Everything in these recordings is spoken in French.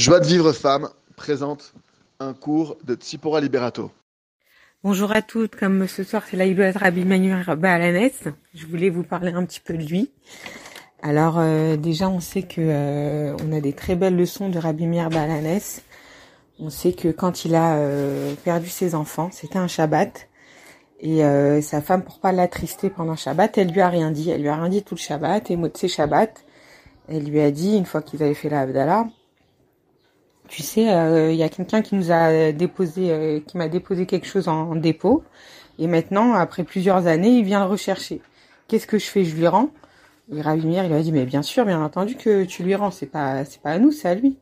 Joie de vivre femme présente un cours de Tsipora Liberato. Bonjour à toutes, comme ce soir c'est la Rabbi Manuel Balanes, je voulais vous parler un petit peu de lui. Alors euh, déjà on sait que euh, on a des très belles leçons de Rabbi Meir. On sait que quand il a euh, perdu ses enfants, c'était un Shabbat, et sa femme pour pas l'attrister pendant Shabbat, elle lui a rien dit, elle lui a rien dit tout le Shabbat, et Motse Shabbat, elle lui a dit une fois qu'ils avaient fait la Abdallah, tu sais, il euh, y a quelqu'un qui nous a déposé, euh, qui m'a déposé quelque chose en, dépôt, et maintenant, après plusieurs années, il vient le rechercher. Qu'est-ce que je fais? Je lui rends. Et il lui a dit, mais bien sûr, bien entendu que tu lui rends. C'est pas, c'est pas à nous, c'est à lui.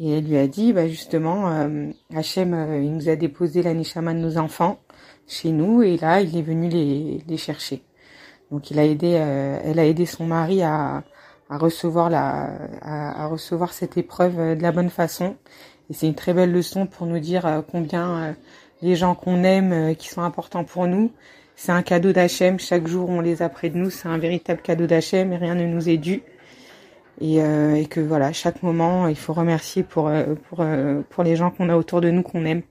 Et elle lui a dit, bah justement, euh, Hachem, euh, il nous a déposé la neshama de nos enfants chez nous, et là, il est venu les, les chercher. Donc, il a aidé, elle a aidé son mari à à recevoir la, à, recevoir cette épreuve euh, de la bonne façon. Et c'est une très belle leçon pour nous dire euh, combien euh, les gens qu'on aime, qui sont importants pour nous, c'est un cadeau d'Hachem. Chaque jour, on les a près de nous. C'est un véritable cadeau d'Hachem et rien ne nous est dû. Et, et, que voilà, chaque moment, il faut remercier pour pour pour les gens qu'on a autour de nous, qu'on aime.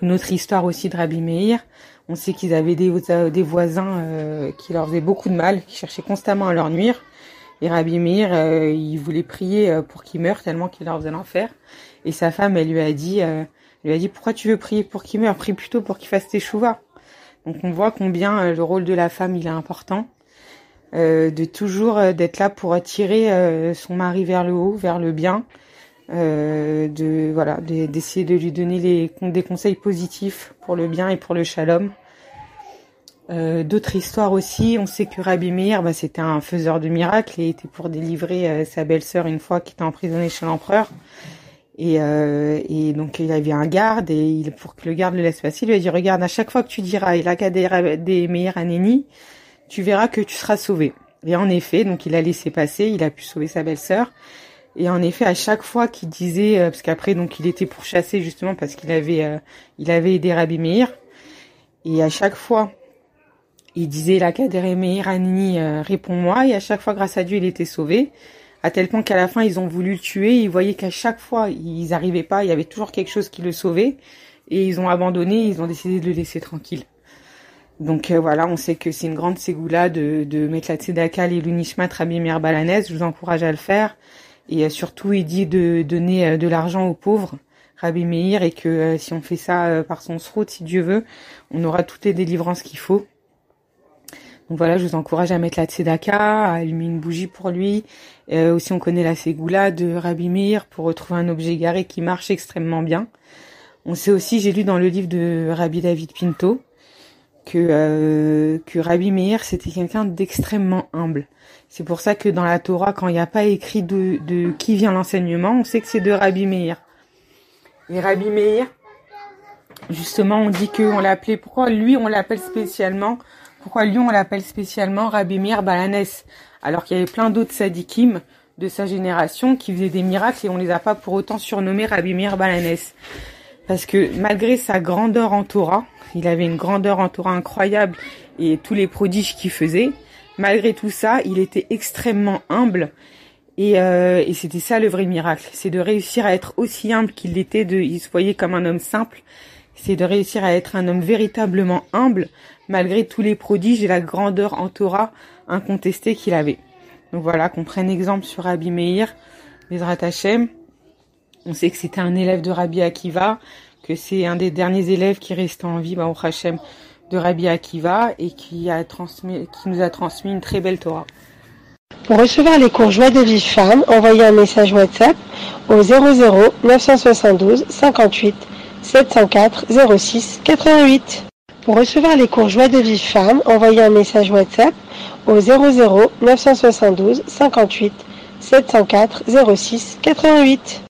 Une autre histoire aussi de Rabbi Meir. On sait qu'ils avaient des, des voisins qui leur faisaient beaucoup de mal, qui cherchaient constamment à leur nuire. Et Rabbi Meir, euh, il voulait prier euh, pour qu'il meure tellement qu'il leur faisait l'enfer. Et sa femme, elle lui a dit, euh, lui a dit, pourquoi tu veux prier pour qu'il meure Prie plutôt pour qu'il fasse tes chouvas. Donc on voit combien le rôle de la femme il est important, de toujours d'être là pour attirer son mari vers le haut, vers le bien, de voilà, d'essayer de lui donner des conseils positifs pour le bien et pour le shalom. Euh, d'autres histoires aussi, on sait que Rabbi Meir, bah, c'était un faiseur de miracles et était pour délivrer euh, sa belle-sœur une fois qui était emprisonnée chez l'empereur. Et, euh, et, donc il avait un garde et il, pour que le garde le laisse passer, il lui a dit regarde à chaque fois que tu diras il a qu'à des Meir Aneni, tu verras que tu seras sauvé. Et en effet, donc il a laissé passer, il a pu sauver sa belle-sœur. Et en effet, à chaque fois qu'il disait, parce qu'après donc il était pourchassé justement parce qu'il avait il avait aidé Rabbi Meir. Et à chaque fois il disait la Meir Anani, euh, réponds-moi, et à chaque fois, grâce à Dieu, il était sauvé. À tel point qu'à la fin, ils ont voulu le tuer. Ils voyaient qu'à chaque fois, ils n'arrivaient pas. Il y avait toujours quelque chose qui le sauvait. Et ils ont abandonné. Ils ont décidé de le laisser tranquille. Donc euh, voilà, on sait que c'est une grande ségoula de, de mettre la tzedaka et l'unishmat Rabbi Meir Balanès. Je vous encourage à le faire. Et euh, surtout, il dit de donner de l'argent aux pauvres. Rabbi Meir et que si on fait ça par son srout, si Dieu veut, on aura toutes les délivrances qu'il faut. Donc voilà, je vous encourage à mettre la tzedaka, à allumer une bougie pour lui. Euh, aussi, on connaît la ségoula de Rabbi Meir pour retrouver un objet garé qui marche extrêmement bien. On sait aussi, j'ai lu dans le livre de Rabbi David Pinto, que, euh, que Rabbi Meir, c'était quelqu'un d'extrêmement humble. C'est pour ça que dans la Torah, quand il n'y a pas écrit de, de qui vient l'enseignement, on sait que c'est de Rabbi Meir. Et Rabbi Meir, justement, on dit qu'on l'appelait, pourquoi lui on l'appelle spécialement pourquoi Lyon on l'appelle spécialement Rabbi Meir Balanès alors qu'il y avait plein d'autres sadikim de sa génération qui faisaient des miracles et on les a pas pour autant surnommés Rabbi Meir Balanès parce que malgré sa grandeur en Torah, il avait une grandeur en Torah incroyable et tous les prodiges qu'il faisait, malgré tout ça, il était extrêmement humble et, euh, c'était ça le vrai miracle, c'est de réussir à être aussi humble qu'il l'était, de, il se voyait comme un homme simple, c'est de réussir à être un homme véritablement humble malgré tous les prodiges et la grandeur en Torah incontestée qu'il avait. Donc voilà, qu'on prenne exemple sur Rabbi Meir, Bezrat Hashem. On sait que c'était un élève de Rabbi Akiva, que c'est un des derniers élèves qui reste en vie, au Hashem, de Rabbi Akiva et qui, a transmis, qui nous a transmis une très belle Torah. Pour recevoir les cours Joie de vie femme, envoyez un message WhatsApp au 00 972 58 704 06 88. Pour recevoir les cours Joie de vie femme, envoyez un message WhatsApp au 00 972 58 704 06 88.